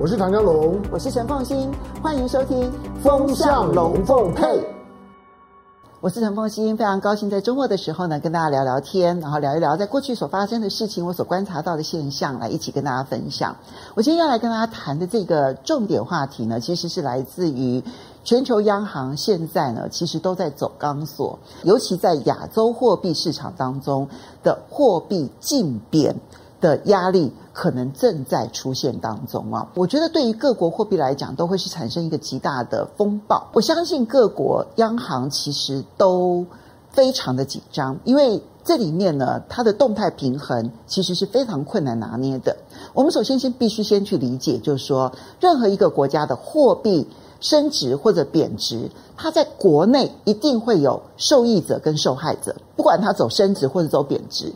我是唐江龙，我是陈凤馨，欢迎收听《风向龙凤配》。我是陈凤馨，非常高兴在周末的时候呢，跟大家聊聊天，然后聊一聊在过去所发生的事情，我所观察到的现象，来一起跟大家分享。我今天要来跟大家谈的这个重点话题呢，其实是来自于全球央行现在呢，其实都在走钢索，尤其在亚洲货币市场当中的货币竞贬的压力。可能正在出现当中啊！我觉得对于各国货币来讲，都会是产生一个极大的风暴。我相信各国央行其实都非常的紧张，因为这里面呢，它的动态平衡其实是非常困难拿捏的。我们首先先必须先去理解，就是说，任何一个国家的货币升值或者贬值，它在国内一定会有受益者跟受害者，不管它走升值或者走贬值。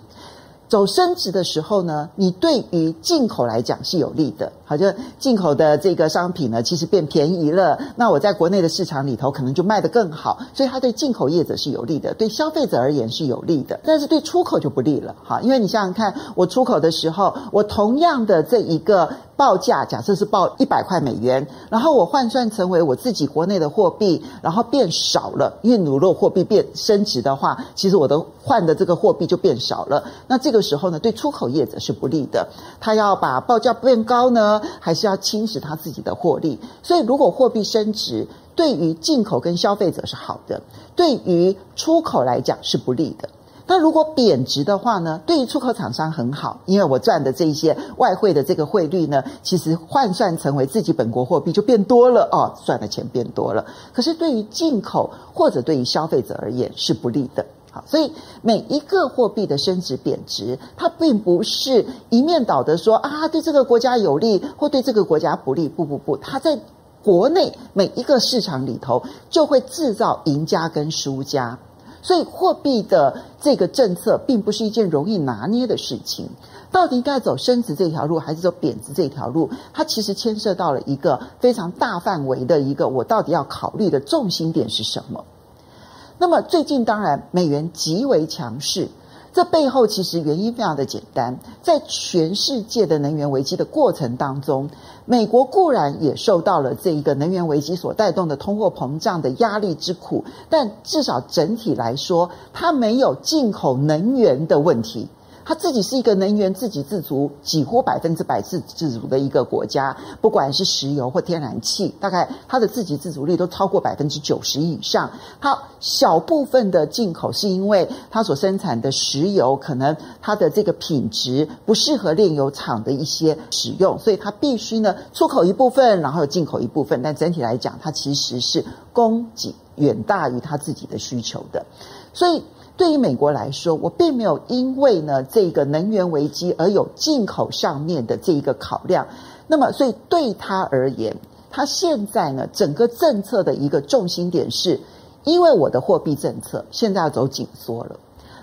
走升值的时候呢，你对于进口来讲是有利的。好，就进口的这个商品呢，其实变便宜了，那我在国内的市场里头可能就卖得更好，所以它对进口业者是有利的，对消费者而言是有利的。但是对出口就不利了，哈，因为你想想看，我出口的时候，我同样的这一个报价，假设是报一百块美元，然后我换算成为我自己国内的货币，然后变少了，因为如果货币变升值的话，其实我的换的这个货币就变少了，那这个时候呢，对出口业者是不利的，他要把报价变高呢。还是要侵蚀他自己的获利，所以如果货币升值，对于进口跟消费者是好的，对于出口来讲是不利的。那如果贬值的话呢？对于出口厂商很好，因为我赚的这些外汇的这个汇率呢，其实换算成为自己本国货币就变多了哦，赚的钱变多了。可是对于进口或者对于消费者而言是不利的。好，所以每一个货币的升值贬值，它并不是一面倒的说啊，对这个国家有利或对这个国家不利。不不不，它在国内每一个市场里头就会制造赢家跟输家。所以货币的这个政策并不是一件容易拿捏的事情。到底该走升值这条路还是走贬值这条路？它其实牵涉到了一个非常大范围的一个，我到底要考虑的重心点是什么？那么最近当然美元极为强势，这背后其实原因非常的简单，在全世界的能源危机的过程当中，美国固然也受到了这一个能源危机所带动的通货膨胀的压力之苦，但至少整体来说，它没有进口能源的问题。它自己是一个能源自给自足，几乎百分之百自自足的一个国家，不管是石油或天然气，大概它的自给自足率都超过百分之九十以上。它小部分的进口是因为它所生产的石油可能它的这个品质不适合炼油厂的一些使用，所以它必须呢出口一部分，然后进口一部分。但整体来讲，它其实是供给远大于它自己的需求的，所以。对于美国来说，我并没有因为呢这个能源危机而有进口上面的这一个考量。那么，所以对他而言，他现在呢整个政策的一个重心点是，因为我的货币政策现在要走紧缩了，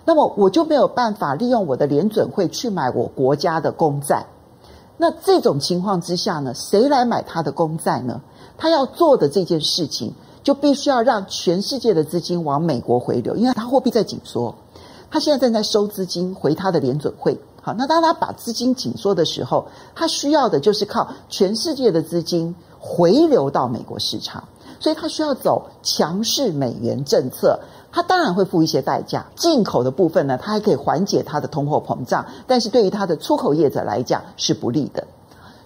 那么我就没有办法利用我的联准会去买我国家的公债。那这种情况之下呢，谁来买他的公债呢？他要做的这件事情。就必须要让全世界的资金往美国回流，因为它货币在紧缩，它现在正在收资金回它的联准会。好，那当它把资金紧缩的时候，它需要的就是靠全世界的资金回流到美国市场，所以它需要走强势美元政策。它当然会付一些代价，进口的部分呢，它还可以缓解它的通货膨胀，但是对于它的出口业者来讲是不利的。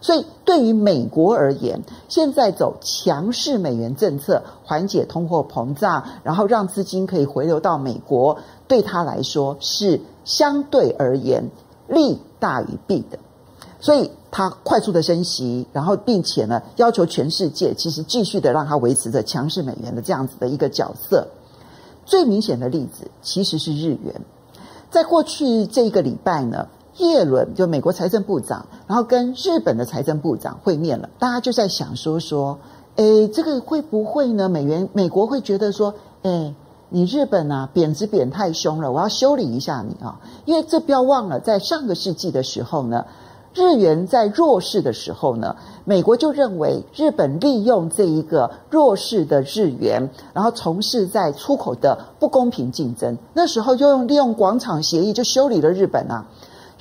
所以，对于美国而言，现在走强势美元政策，缓解通货膨胀，然后让资金可以回流到美国，对他来说是相对而言利大于弊的。所以，他快速的升息，然后并且呢，要求全世界其实继续的让他维持着强势美元的这样子的一个角色。最明显的例子其实是日元，在过去这一个礼拜呢。叶伦就美国财政部长，然后跟日本的财政部长会面了，大家就在想说说，诶，这个会不会呢？美元美国会觉得说，诶，你日本啊贬值贬太凶了，我要修理一下你啊，因为这不要忘了，在上个世纪的时候呢。日元在弱势的时候呢，美国就认为日本利用这一个弱势的日元，然后从事在出口的不公平竞争。那时候就用利用广场协议就修理了日本啊。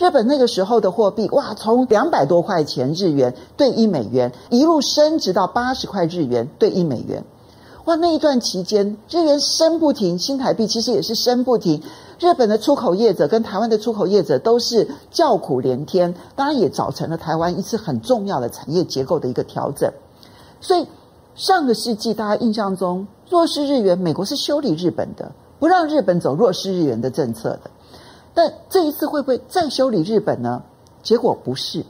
日本那个时候的货币，哇，从两百多块钱日元兑一美元，一路升值到八十块日元兑一美元。哇，那一段期间，日元升不停，新台币其实也是升不停。日本的出口业者跟台湾的出口业者都是叫苦连天，当然也造成了台湾一次很重要的产业结构的一个调整。所以上个世纪大家印象中弱势日元，美国是修理日本的，不让日本走弱势日元的政策的。但这一次会不会再修理日本呢？结果不是。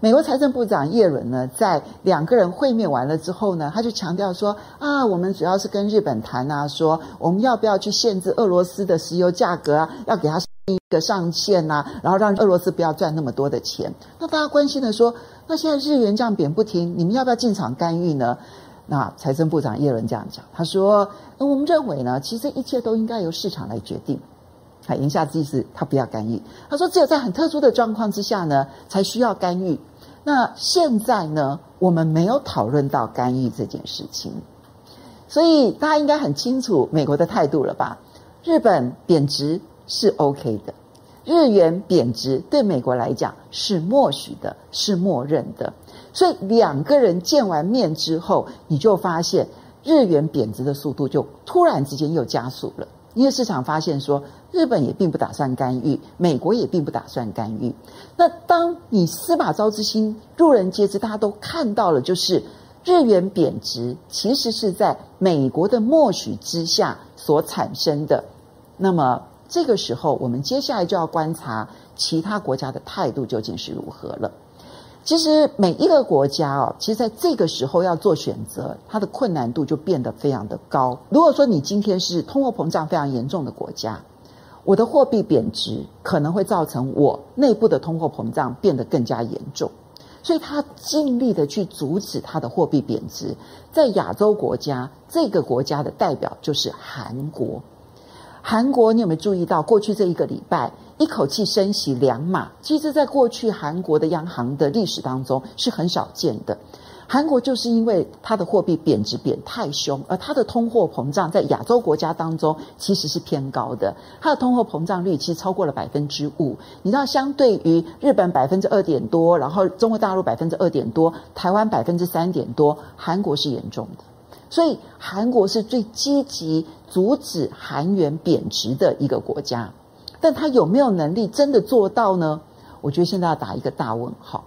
美国财政部长耶伦呢，在两个人会面完了之后呢，他就强调说：啊，我们主要是跟日本谈啊，说我们要不要去限制俄罗斯的石油价格啊，要给他一个上限呐、啊，然后让俄罗斯不要赚那么多的钱。那大家关心的说，那现在日元这样贬不停，你们要不要进场干预呢？那财政部长耶伦这样讲，他说：那我们认为呢，其实一切都应该由市场来决定。他言下之意是，他不要干预。他说，只有在很特殊的状况之下呢，才需要干预。那现在呢，我们没有讨论到干预这件事情，所以大家应该很清楚美国的态度了吧？日本贬值是 OK 的，日元贬值对美国来讲是默许的，是默认的。所以两个人见完面之后，你就发现日元贬值的速度就突然之间又加速了。因为市场发现说，日本也并不打算干预，美国也并不打算干预。那当你司马昭之心，路人皆知，大家都看到了，就是日元贬值其实是在美国的默许之下所产生的。那么这个时候，我们接下来就要观察其他国家的态度究竟是如何了。其实每一个国家哦，其实在这个时候要做选择，它的困难度就变得非常的高。如果说你今天是通货膨胀非常严重的国家，我的货币贬值可能会造成我内部的通货膨胀变得更加严重，所以他尽力的去阻止它的货币贬值。在亚洲国家，这个国家的代表就是韩国。韩国，你有没有注意到过去这一个礼拜？一口气升息两码，其实在过去韩国的央行的历史当中是很少见的。韩国就是因为它的货币贬值贬太凶，而它的通货膨胀在亚洲国家当中其实是偏高的，它的通货膨胀率其实超过了百分之五。你知道，相对于日本百分之二点多，然后中国大陆百分之二点多，台湾百分之三点多，韩国是严重的。所以韩国是最积极阻止韩元贬值的一个国家。但他有没有能力真的做到呢？我觉得现在要打一个大问号。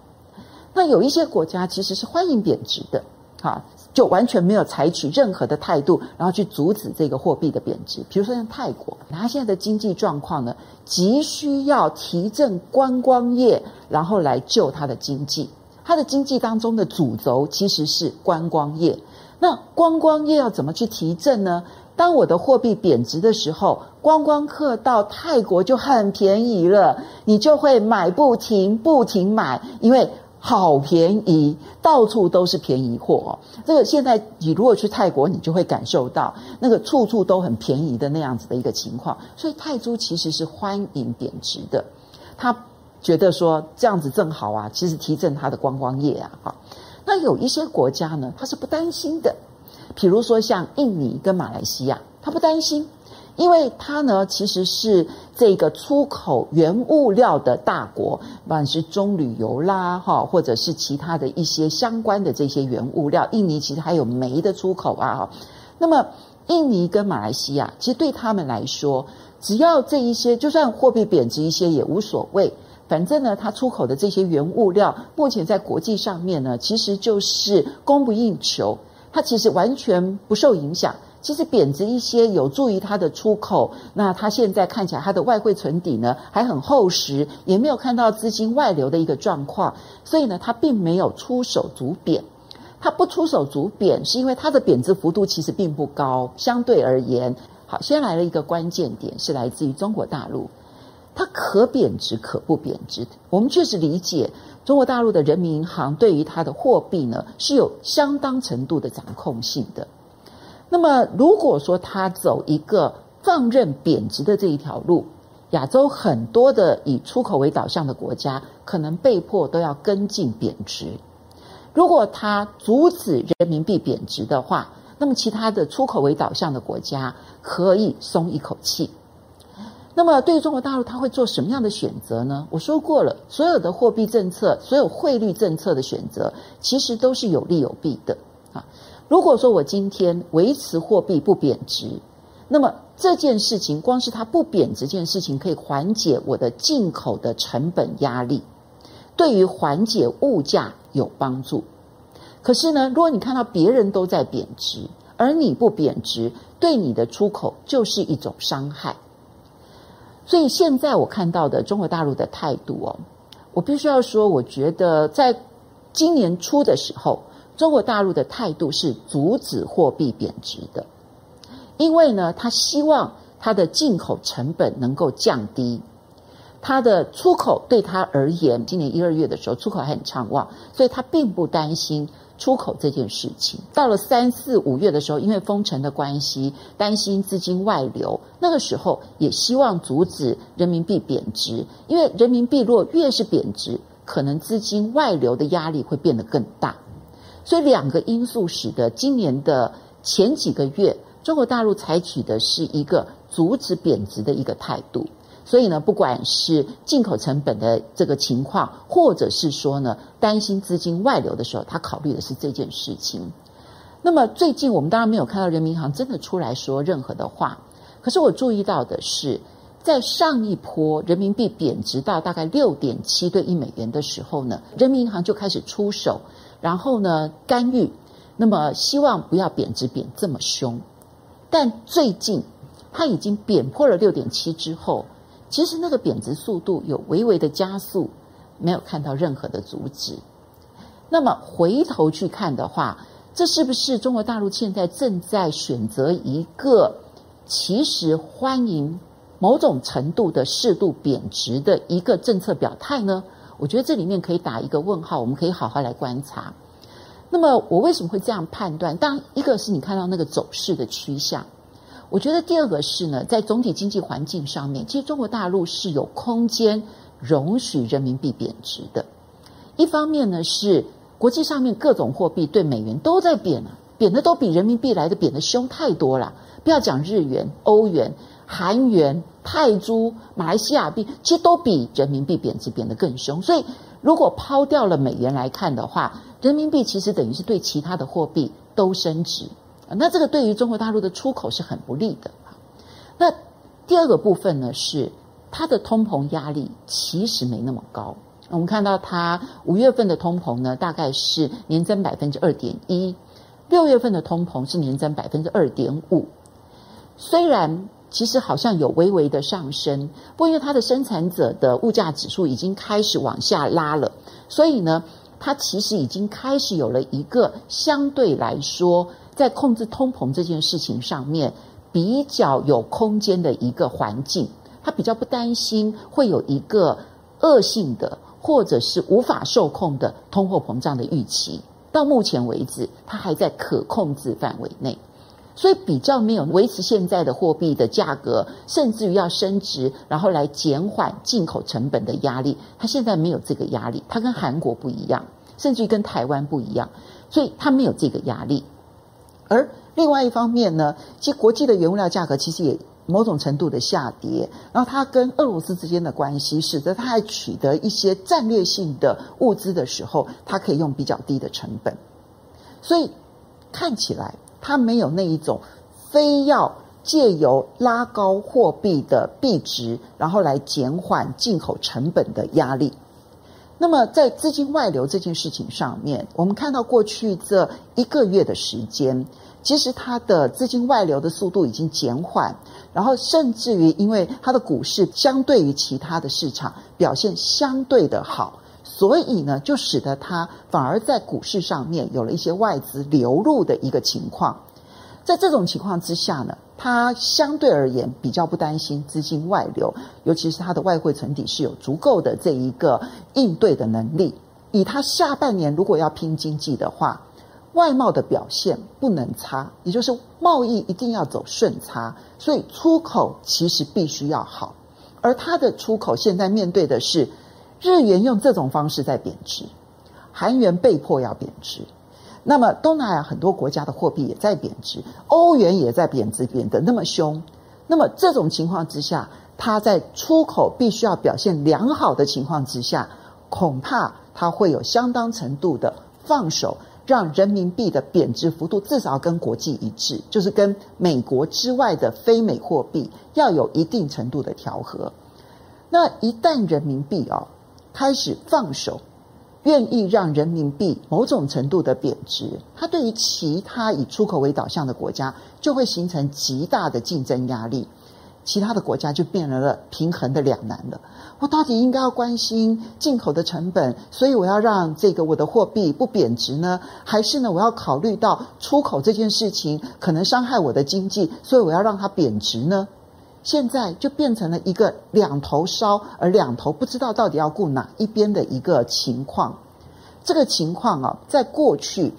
那有一些国家其实是欢迎贬值的，哈，就完全没有采取任何的态度，然后去阻止这个货币的贬值。比如说像泰国，他现在的经济状况呢，急需要提振观光业，然后来救他的经济。他的经济当中的主轴其实是观光业。那观光业要怎么去提振呢？当我的货币贬值的时候，观光客到泰国就很便宜了，你就会买不停，不停买，因为好便宜，到处都是便宜货。哦这个现在你如果去泰国，你就会感受到那个处处都很便宜的那样子的一个情况。所以泰铢其实是欢迎贬值的，他觉得说这样子正好啊，其实提振他的观光业啊。哈，那有一些国家呢，他是不担心的。比如说像印尼跟马来西亚，他不担心，因为他呢其实是这个出口原物料的大国，不管是棕榈油啦，哈，或者是其他的一些相关的这些原物料。印尼其实还有煤的出口啊，哈。那么印尼跟马来西亚，其实对他们来说，只要这一些，就算货币贬值一些也无所谓，反正呢，它出口的这些原物料，目前在国际上面呢，其实就是供不应求。它其实完全不受影响，其实贬值一些有助于它的出口。那它现在看起来，它的外汇存底呢还很厚实，也没有看到资金外流的一个状况，所以呢，它并没有出手阻贬。它不出手阻贬，是因为它的贬值幅度其实并不高，相对而言。好，先来了一个关键点，是来自于中国大陆，它可贬值可不贬值。我们确实理解。中国大陆的人民银行对于它的货币呢是有相当程度的掌控性的。那么，如果说它走一个放任贬值的这一条路，亚洲很多的以出口为导向的国家可能被迫都要跟进贬值。如果它阻止人民币贬值的话，那么其他的出口为导向的国家可以松一口气。那么对于中国大陆，它会做什么样的选择呢？我说过了，所有的货币政策、所有汇率政策的选择，其实都是有利有弊的啊。如果说我今天维持货币不贬值，那么这件事情光是它不贬值这件事情，可以缓解我的进口的成本压力，对于缓解物价有帮助。可是呢，如果你看到别人都在贬值，而你不贬值，对你的出口就是一种伤害。所以现在我看到的中国大陆的态度哦，我必须要说，我觉得在今年初的时候，中国大陆的态度是阻止货币贬值的，因为呢，他希望他的进口成本能够降低，他的出口对他而言，今年一二月的时候出口还很畅旺，所以他并不担心。出口这件事情，到了三四五月的时候，因为封城的关系，担心资金外流，那个时候也希望阻止人民币贬值，因为人民币若越是贬值，可能资金外流的压力会变得更大。所以两个因素使得今年的前几个月，中国大陆采取的是一个阻止贬值的一个态度。所以呢，不管是进口成本的这个情况，或者是说呢，担心资金外流的时候，他考虑的是这件事情。那么最近我们当然没有看到人民银行真的出来说任何的话，可是我注意到的是，在上一波人民币贬值到大概六点七对一美元的时候呢，人民银行就开始出手，然后呢干预，那么希望不要贬值贬这么凶。但最近它已经贬破了六点七之后。其实那个贬值速度有微微的加速，没有看到任何的阻止。那么回头去看的话，这是不是中国大陆现在正在选择一个其实欢迎某种程度的适度贬值的一个政策表态呢？我觉得这里面可以打一个问号，我们可以好好来观察。那么我为什么会这样判断？当，一个是你看到那个走势的趋向。我觉得第二个是呢，在总体经济环境上面，其实中国大陆是有空间容许人民币贬值的。一方面呢，是国际上面各种货币对美元都在贬啊，贬的都比人民币来的贬的凶太多了。不要讲日元、欧元、韩元、泰铢、马来西亚币，其实都比人民币贬值贬得更凶。所以，如果抛掉了美元来看的话，人民币其实等于是对其他的货币都升值。那这个对于中国大陆的出口是很不利的。那第二个部分呢，是它的通膨压力其实没那么高。我们看到它五月份的通膨呢，大概是年增百分之二点一，六月份的通膨是年增百分之二点五。虽然其实好像有微微的上升，不过因为它的生产者的物价指数已经开始往下拉了，所以呢，它其实已经开始有了一个相对来说。在控制通膨这件事情上面，比较有空间的一个环境，他比较不担心会有一个恶性的或者是无法受控的通货膨胀的预期。到目前为止，它还在可控制范围内，所以比较没有维持现在的货币的价格，甚至于要升值，然后来减缓进口成本的压力。它现在没有这个压力，它跟韩国不一样，甚至于跟台湾不一样，所以它没有这个压力。而另外一方面呢，其实国际的原物料价格其实也某种程度的下跌，然后它跟俄罗斯之间的关系，使得它还取得一些战略性的物资的时候，它可以用比较低的成本，所以看起来它没有那一种非要借由拉高货币的币值，然后来减缓进口成本的压力。那么在资金外流这件事情上面，我们看到过去这一个月的时间，其实它的资金外流的速度已经减缓，然后甚至于因为它的股市相对于其他的市场表现相对的好，所以呢，就使得它反而在股市上面有了一些外资流入的一个情况。在这种情况之下呢，它相对而言比较不担心资金外流，尤其是它的外汇存底是有足够的这一个应对的能力。以它下半年如果要拼经济的话，外贸的表现不能差，也就是贸易一定要走顺差，所以出口其实必须要好。而它的出口现在面对的是日元用这种方式在贬值，韩元被迫要贬值。那么东南亚很多国家的货币也在贬值，欧元也在贬值，贬得那么凶。那么这种情况之下，它在出口必须要表现良好的情况之下，恐怕它会有相当程度的放手，让人民币的贬值幅度至少跟国际一致，就是跟美国之外的非美货币要有一定程度的调和。那一旦人民币哦开始放手，愿意让人民币某种程度的贬值，它对于其他以出口为导向的国家就会形成极大的竞争压力。其他的国家就变成了平衡的两难了。我到底应该要关心进口的成本，所以我要让这个我的货币不贬值呢？还是呢，我要考虑到出口这件事情可能伤害我的经济，所以我要让它贬值呢？现在就变成了一个两头烧，而两头不知道到底要顾哪一边的一个情况。这个情况啊，在过去。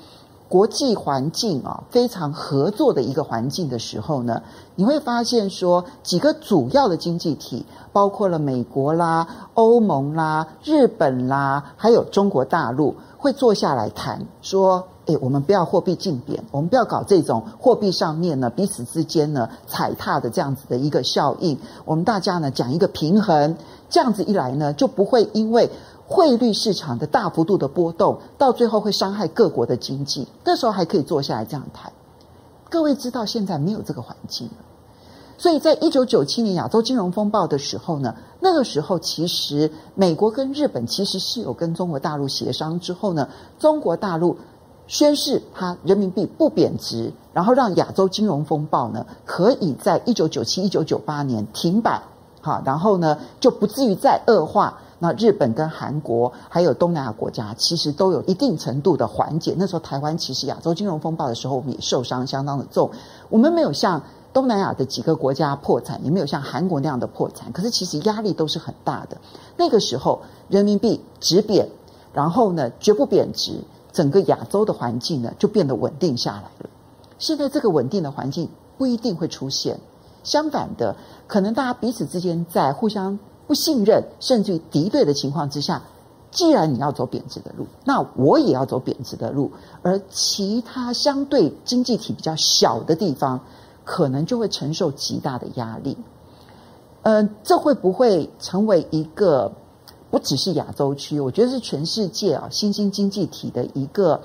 国际环境啊，非常合作的一个环境的时候呢，你会发现说，几个主要的经济体，包括了美国啦、欧盟啦、日本啦，还有中国大陆，会坐下来谈说，诶，我们不要货币竞贬，我们不要搞这种货币上面呢彼此之间呢踩踏的这样子的一个效应，我们大家呢讲一个平衡，这样子一来呢，就不会因为。汇率市场的大幅度的波动，到最后会伤害各国的经济。那时候还可以坐下来这样谈。各位知道现在没有这个环境了，所以在一九九七年亚洲金融风暴的时候呢，那个时候其实美国跟日本其实是有跟中国大陆协商之后呢，中国大陆宣示它人民币不贬值，然后让亚洲金融风暴呢可以在一九九七、一九九八年停摆，好，然后呢就不至于再恶化。那日本跟韩国还有东南亚国家，其实都有一定程度的缓解。那时候台湾其实亚洲金融风暴的时候，我们也受伤相当的重。我们没有像东南亚的几个国家破产，也没有像韩国那样的破产。可是其实压力都是很大的。那个时候人民币止贬，然后呢绝不贬值，整个亚洲的环境呢就变得稳定下来了。现在这个稳定的环境不一定会出现，相反的，可能大家彼此之间在互相。不信任甚至于敌对的情况之下，既然你要走贬值的路，那我也要走贬值的路，而其他相对经济体比较小的地方，可能就会承受极大的压力。嗯、这会不会成为一个不只是亚洲区，我觉得是全世界啊新兴经济体的一个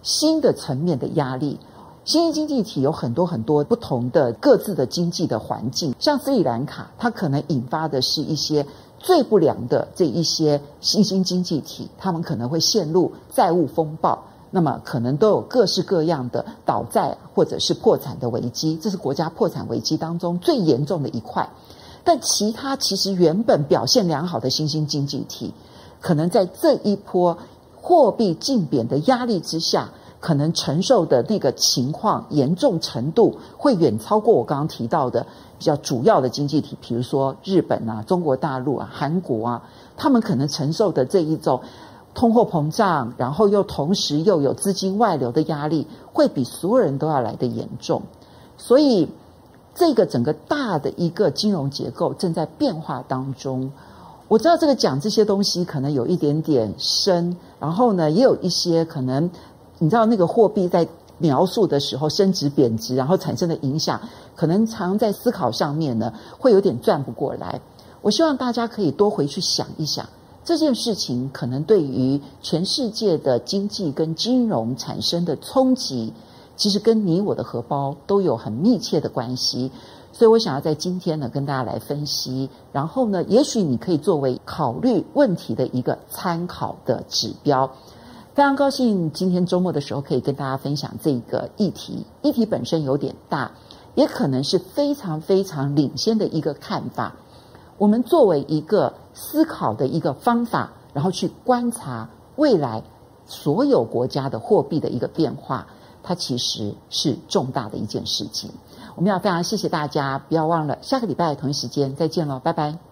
新的层面的压力？新兴经济体有很多很多不同的各自的经济的环境，像斯里兰卡，它可能引发的是一些最不良的这一些新兴经济体，他们可能会陷入债务风暴，那么可能都有各式各样的倒债或者是破产的危机，这是国家破产危机当中最严重的一块。但其他其实原本表现良好的新兴经济体，可能在这一波货币竞贬的压力之下。可能承受的那个情况严重程度会远超过我刚刚提到的比较主要的经济体，比如说日本啊、中国大陆啊、韩国啊，他们可能承受的这一种通货膨胀，然后又同时又有资金外流的压力，会比所有人都要来得严重。所以，这个整个大的一个金融结构正在变化当中。我知道这个讲这些东西可能有一点点深，然后呢，也有一些可能。你知道那个货币在描述的时候升值贬值，然后产生的影响，可能常在思考上面呢，会有点转不过来。我希望大家可以多回去想一想，这件事情可能对于全世界的经济跟金融产生的冲击，其实跟你我的荷包都有很密切的关系。所以我想要在今天呢跟大家来分析，然后呢，也许你可以作为考虑问题的一个参考的指标。非常高兴今天周末的时候可以跟大家分享这个议题。议题本身有点大，也可能是非常非常领先的一个看法。我们作为一个思考的一个方法，然后去观察未来所有国家的货币的一个变化，它其实是重大的一件事情。我们要非常谢谢大家，不要忘了下个礼拜同一时间再见喽，拜拜。